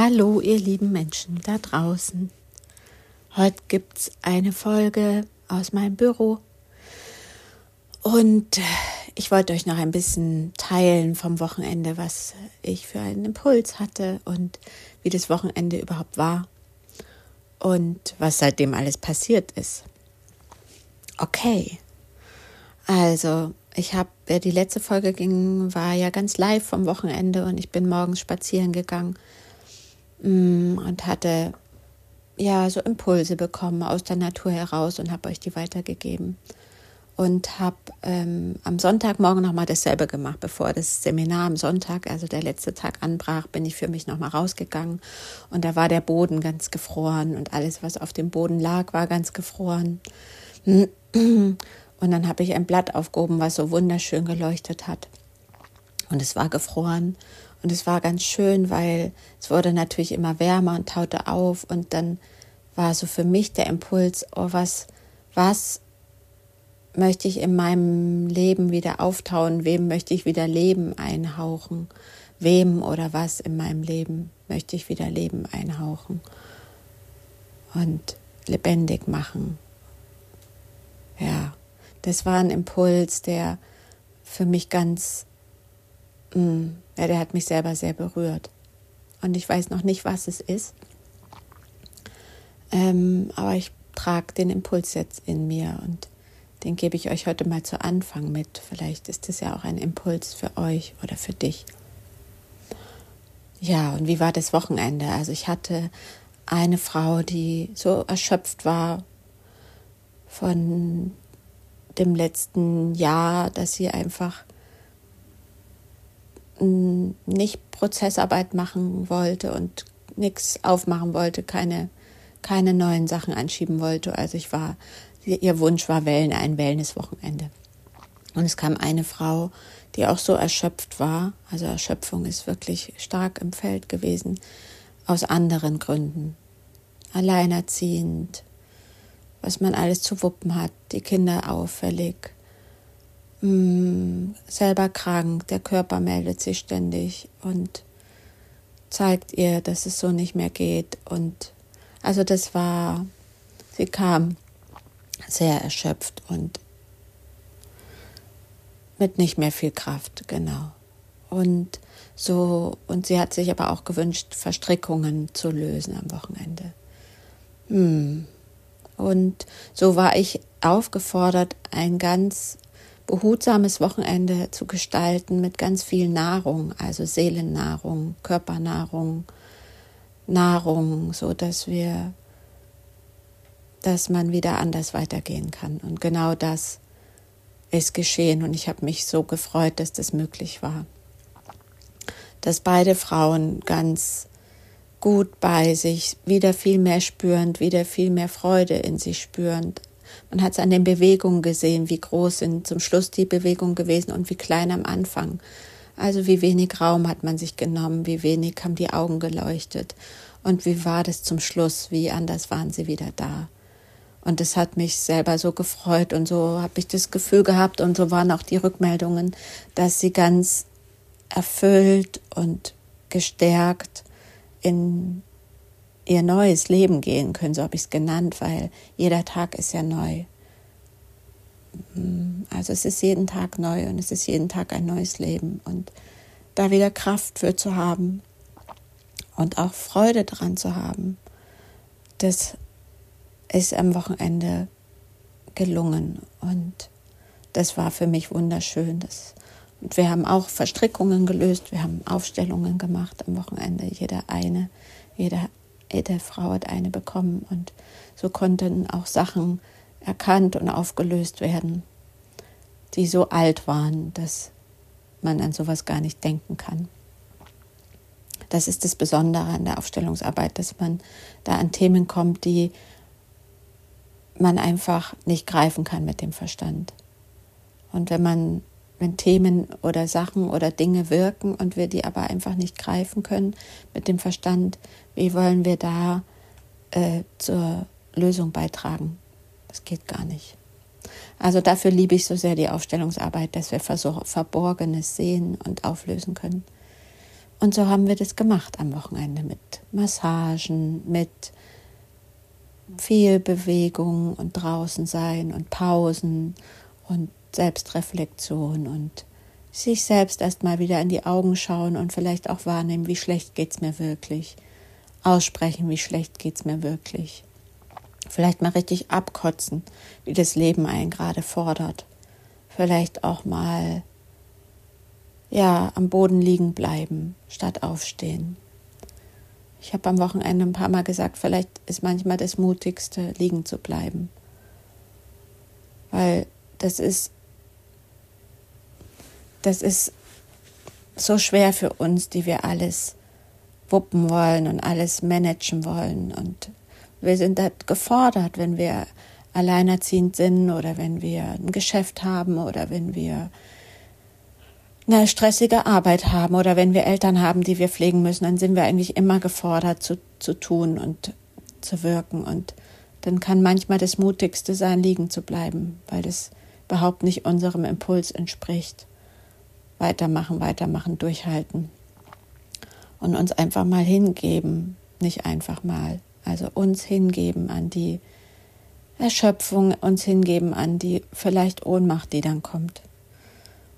Hallo, ihr lieben Menschen da draußen. Heute gibt's eine Folge aus meinem Büro. Und ich wollte euch noch ein bisschen teilen vom Wochenende, was ich für einen Impuls hatte und wie das Wochenende überhaupt war und was seitdem alles passiert ist. Okay. Also, ich habe, die letzte Folge ging, war ja ganz live vom Wochenende und ich bin morgens spazieren gegangen und hatte ja so Impulse bekommen aus der Natur heraus und habe euch die weitergegeben. Und habe ähm, am Sonntagmorgen nochmal dasselbe gemacht, bevor das Seminar am Sonntag, also der letzte Tag anbrach, bin ich für mich nochmal rausgegangen. Und da war der Boden ganz gefroren und alles, was auf dem Boden lag, war ganz gefroren. Und dann habe ich ein Blatt aufgehoben, was so wunderschön geleuchtet hat. Und es war gefroren. Und es war ganz schön, weil es wurde natürlich immer wärmer und taute auf. Und dann war so für mich der Impuls, oh, was, was möchte ich in meinem Leben wieder auftauen? Wem möchte ich wieder Leben einhauchen? Wem oder was in meinem Leben möchte ich wieder Leben einhauchen? Und lebendig machen. Ja, das war ein Impuls, der für mich ganz ja, der hat mich selber sehr berührt. Und ich weiß noch nicht, was es ist. Ähm, aber ich trage den Impuls jetzt in mir und den gebe ich euch heute mal zu Anfang mit. Vielleicht ist es ja auch ein Impuls für euch oder für dich. Ja, und wie war das Wochenende? Also ich hatte eine Frau, die so erschöpft war von dem letzten Jahr, dass sie einfach nicht Prozessarbeit machen wollte und nichts aufmachen wollte, keine, keine neuen Sachen anschieben wollte. Also ich war, ihr Wunsch war Wellen, ein Wellnesswochenende. Und es kam eine Frau, die auch so erschöpft war. Also Erschöpfung ist wirklich stark im Feld gewesen, aus anderen Gründen. Alleinerziehend, was man alles zu wuppen hat, die Kinder auffällig, mh, mm, selber krank, der Körper meldet sich ständig und zeigt ihr, dass es so nicht mehr geht. Und also das war, sie kam sehr erschöpft und mit nicht mehr viel Kraft, genau. Und so, und sie hat sich aber auch gewünscht, Verstrickungen zu lösen am Wochenende. Hm. Und so war ich aufgefordert, ein ganz behutsames Wochenende zu gestalten mit ganz viel Nahrung, also Seelennahrung, Körpernahrung, Nahrung, so dass wir, dass man wieder anders weitergehen kann. Und genau das ist geschehen und ich habe mich so gefreut, dass das möglich war. Dass beide Frauen ganz gut bei sich, wieder viel mehr spürend, wieder viel mehr Freude in sich spürend, man hat es an den Bewegungen gesehen, wie groß sind zum Schluss die Bewegungen gewesen und wie klein am Anfang. Also wie wenig Raum hat man sich genommen, wie wenig haben die Augen geleuchtet und wie war das zum Schluss, wie anders waren sie wieder da. Und es hat mich selber so gefreut und so habe ich das Gefühl gehabt und so waren auch die Rückmeldungen, dass sie ganz erfüllt und gestärkt in ihr neues Leben gehen können, so habe ich es genannt, weil jeder Tag ist ja neu. Mm, also es ist jeden Tag neu und es ist jeden Tag ein neues Leben und da wieder Kraft für zu haben und auch Freude dran zu haben, das ist am Wochenende gelungen und das war für mich wunderschön. Das, und wir haben auch Verstrickungen gelöst, wir haben Aufstellungen gemacht am Wochenende, jeder eine, jeder jede Frau hat eine bekommen und so konnten auch Sachen erkannt und aufgelöst werden, die so alt waren, dass man an sowas gar nicht denken kann. Das ist das Besondere an der Aufstellungsarbeit, dass man da an Themen kommt, die man einfach nicht greifen kann mit dem Verstand. Und wenn man wenn Themen oder Sachen oder Dinge wirken und wir die aber einfach nicht greifen können mit dem Verstand, wie wollen wir da äh, zur Lösung beitragen? Das geht gar nicht. Also dafür liebe ich so sehr die Aufstellungsarbeit, dass wir Verborgenes sehen und auflösen können. Und so haben wir das gemacht am Wochenende mit Massagen, mit viel Bewegung und draußen sein und Pausen und Selbstreflexion und sich selbst erstmal wieder in die Augen schauen und vielleicht auch wahrnehmen, wie schlecht geht's mir wirklich. Aussprechen, wie schlecht geht's mir wirklich. Vielleicht mal richtig abkotzen, wie das Leben einen gerade fordert. Vielleicht auch mal ja, am Boden liegen bleiben, statt aufstehen. Ich habe am Wochenende ein paar Mal gesagt, vielleicht ist manchmal das Mutigste, liegen zu bleiben. Weil das ist, das ist so schwer für uns, die wir alles wuppen wollen und alles managen wollen. Und wir sind da gefordert, wenn wir alleinerziehend sind oder wenn wir ein Geschäft haben oder wenn wir eine stressige Arbeit haben oder wenn wir Eltern haben, die wir pflegen müssen, dann sind wir eigentlich immer gefordert zu, zu tun und zu wirken. Und dann kann manchmal das Mutigste sein, liegen zu bleiben, weil das überhaupt nicht unserem Impuls entspricht. Weitermachen, weitermachen, durchhalten. Und uns einfach mal hingeben, nicht einfach mal. Also uns hingeben an die Erschöpfung, uns hingeben an die vielleicht Ohnmacht, die dann kommt.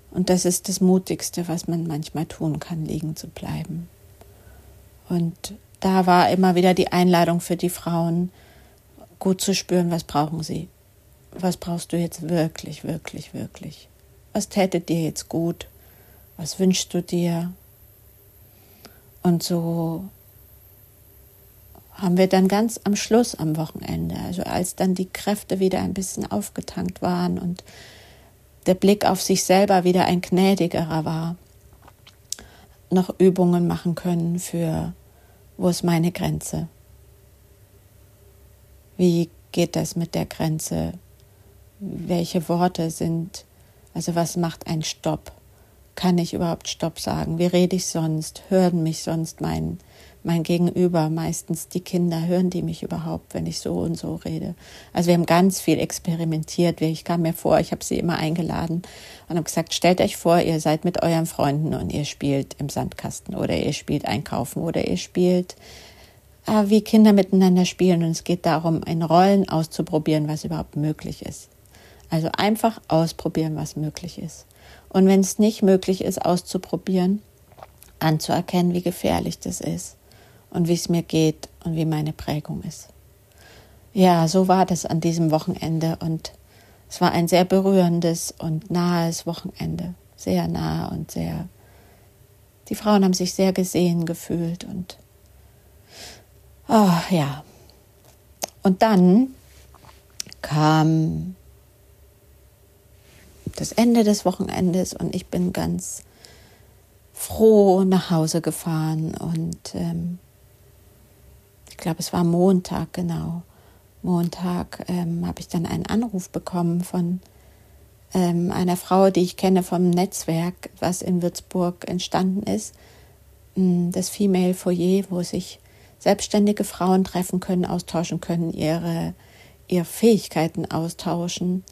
Und das ist das Mutigste, was man manchmal tun kann, liegen zu bleiben. Und da war immer wieder die Einladung für die Frauen, gut zu spüren, was brauchen sie. Was brauchst du jetzt wirklich, wirklich, wirklich? Was täte dir jetzt gut? Was wünschst du dir? Und so haben wir dann ganz am Schluss am Wochenende, also als dann die Kräfte wieder ein bisschen aufgetankt waren und der Blick auf sich selber wieder ein gnädigerer war, noch Übungen machen können für, wo ist meine Grenze? Wie geht das mit der Grenze? Welche Worte sind, also was macht ein Stopp? Kann ich überhaupt Stopp sagen? Wie rede ich sonst? Hören mich sonst mein mein Gegenüber, meistens die Kinder, hören die mich überhaupt, wenn ich so und so rede. Also wir haben ganz viel experimentiert. Ich kam mir vor, ich habe sie immer eingeladen und habe gesagt, stellt euch vor, ihr seid mit euren Freunden und ihr spielt im Sandkasten oder ihr spielt einkaufen oder ihr spielt äh, wie Kinder miteinander spielen und es geht darum, in Rollen auszuprobieren, was überhaupt möglich ist. Also einfach ausprobieren, was möglich ist. Und wenn es nicht möglich ist, auszuprobieren, anzuerkennen, wie gefährlich das ist und wie es mir geht und wie meine Prägung ist. Ja, so war das an diesem Wochenende und es war ein sehr berührendes und nahes Wochenende, sehr nah und sehr. Die Frauen haben sich sehr gesehen gefühlt und oh, ja. Und dann kam das Ende des Wochenendes und ich bin ganz froh nach Hause gefahren und ähm, glaube, es war Montag, genau. Montag ähm, habe ich dann einen Anruf bekommen von ähm, einer Frau, die ich kenne vom Netzwerk, was in Würzburg entstanden ist, hm, das Female Foyer, wo sich selbstständige Frauen treffen können, austauschen können, ihre, ihre Fähigkeiten austauschen.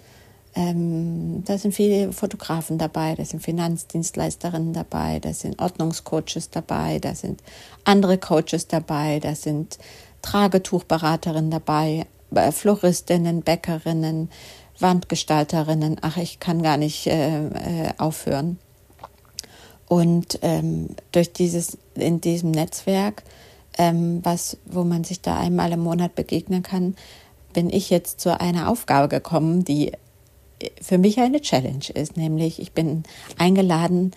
Ähm, da sind viele Fotografen dabei, da sind Finanzdienstleisterinnen dabei, da sind Ordnungscoaches dabei, da sind andere Coaches dabei, da sind Tragetuchberaterinnen dabei, äh, Floristinnen, Bäckerinnen, Wandgestalterinnen. Ach, ich kann gar nicht äh, äh, aufhören. Und ähm, durch dieses, in diesem Netzwerk, ähm, was, wo man sich da einmal im Monat begegnen kann, bin ich jetzt zu einer Aufgabe gekommen, die für mich eine Challenge ist, nämlich ich bin eingeladen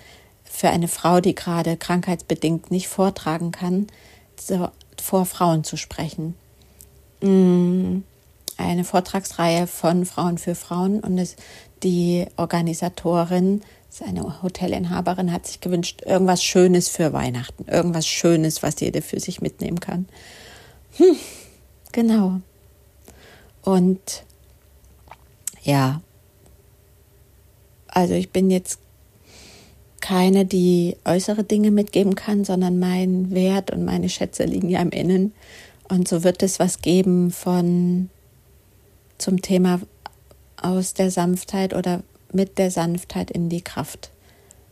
für eine Frau, die gerade krankheitsbedingt nicht vortragen kann, so, vor Frauen zu sprechen. Mm, eine Vortragsreihe von Frauen für Frauen und es, die Organisatorin, eine Hotelinhaberin, hat sich gewünscht, irgendwas Schönes für Weihnachten, irgendwas Schönes, was jede für sich mitnehmen kann. Hm, genau. Und ja, also ich bin jetzt keine, die äußere Dinge mitgeben kann, sondern mein Wert und meine Schätze liegen ja im Innen. Und so wird es was geben von zum Thema aus der Sanftheit oder mit der Sanftheit in die Kraft.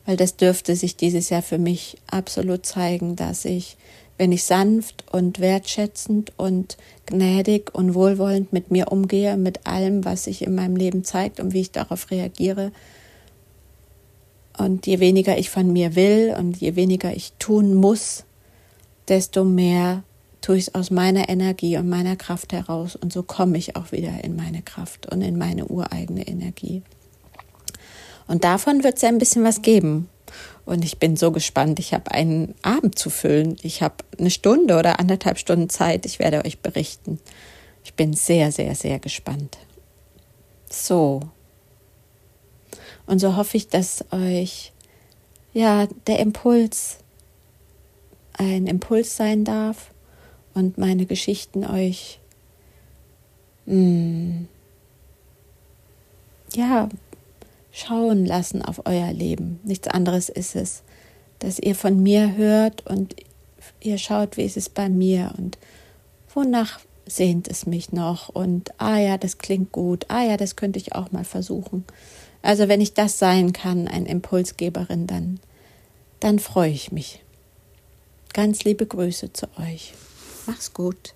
Weil das dürfte sich dieses Jahr für mich absolut zeigen, dass ich wenn ich sanft und wertschätzend und gnädig und wohlwollend mit mir umgehe, mit allem, was sich in meinem Leben zeigt und wie ich darauf reagiere. Und je weniger ich von mir will und je weniger ich tun muss, desto mehr tue ich es aus meiner Energie und meiner Kraft heraus. Und so komme ich auch wieder in meine Kraft und in meine ureigene Energie. Und davon wird es ja ein bisschen was geben. Und ich bin so gespannt. Ich habe einen Abend zu füllen. Ich habe eine Stunde oder anderthalb Stunden Zeit. Ich werde euch berichten. Ich bin sehr, sehr, sehr gespannt. So. Und so hoffe ich, dass euch ja der Impuls ein Impuls sein darf und meine Geschichten euch mh, hm, ja schauen lassen auf euer Leben. Nichts anderes ist es, dass ihr von mir hört und ihr schaut, wie ist es bei mir und wonach sehnt es mich noch und ah ja, das klingt gut, ah ja, das könnte ich auch mal versuchen. Also wenn ich das sein kann, ein Impulsgeberin, dann, dann freue ich mich. Ganz liebe Grüße zu euch. Mach's gut.